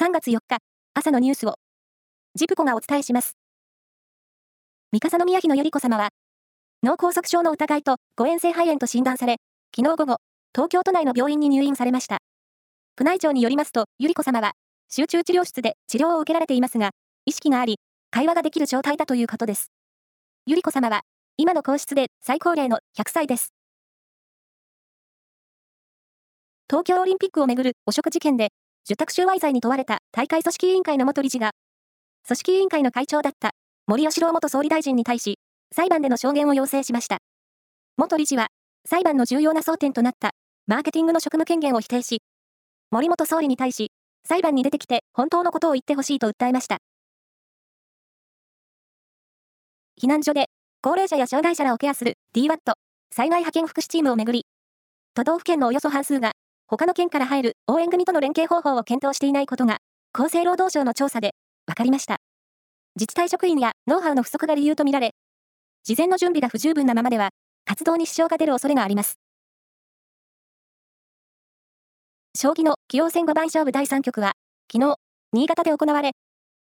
3月4日、朝のニュースを、ジプコがお伝えします。三笠宮妃の百合子様は、脳梗塞症の疑いと誤嚥性肺炎と診断され、昨日午後、東京都内の病院に入院されました。宮内庁によりますと、百合子様は、集中治療室で治療を受けられていますが、意識があり、会話ができる状態だということです。百合子様は、今の皇室で最高齢の100歳です。東京オリンピックをめぐる汚職事件で、受託収賄罪に問われた大会組織委員会の元理事が、組織委員会の会長だった森喜朗元総理大臣に対し、裁判での証言を要請しました。元理事は、裁判の重要な争点となったマーケティングの職務権限を否定し、森元総理に対し、裁判に出てきて本当のことを言ってほしいと訴えました。避難所で高齢者や障害者らをケアする DWAT 災害派遣福祉チームをめぐり、都道府県のおよそ半数が他の県から入る応援組との連携方法を検討していないことが、厚生労働省の調査で分かりました。自治体職員やノウハウの不足が理由とみられ、事前の準備が不十分なままでは、活動に支障が出る恐れがあります。将棋の棋王戦五番勝負第3局は、昨日、新潟で行われ、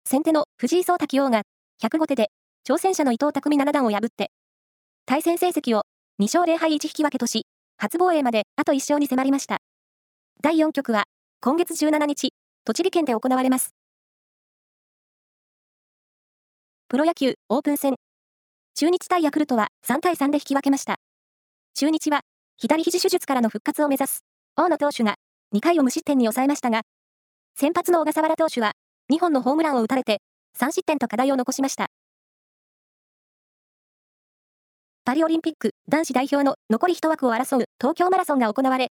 先手の藤井聡太棋王が、105手で、挑戦者の伊藤匠七段を破って、対戦成績を2勝0敗1引き分けとし、初防衛まであと1勝に迫りました。第4局は、今月17日、栃木県で行われます。プロ野球オープン戦。中日対ヤクルトは3対3で引き分けました。中日は、左肘手術からの復活を目指す、大野投手が2回を無失点に抑えましたが、先発の小笠原投手は、2本のホームランを打たれて、3失点と課題を残しました。パリオリンピック男子代表の残り1枠を争う東京マラソンが行われ、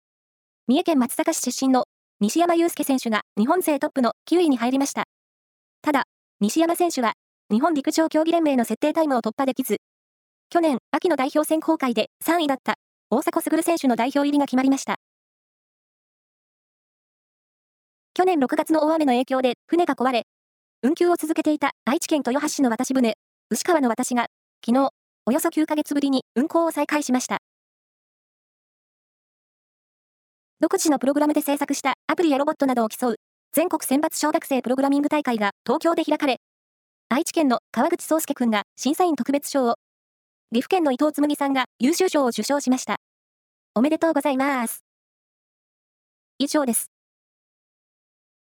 三重県松阪市出身の西山雄介選手が日本勢トップの9位に入りました。ただ、西山選手は日本陸上競技連盟の設定タイムを突破できず、去年秋の代表選考会で3位だった大迫傑選手の代表入りが決まりました。去年6月の大雨の影響で船が壊れ、運休を続けていた愛知県豊橋市の渡し船、牛川の渡しが、昨日、およそ9ヶ月ぶりに運航を再開しました。独自のプログラムで制作したアプリやロボットなどを競う全国選抜小学生プログラミング大会が東京で開かれ、愛知県の川口壮介くんが審査員特別賞を、岐阜県の伊藤紬さんが優秀賞を受賞しました。おめでとうございます。以上です。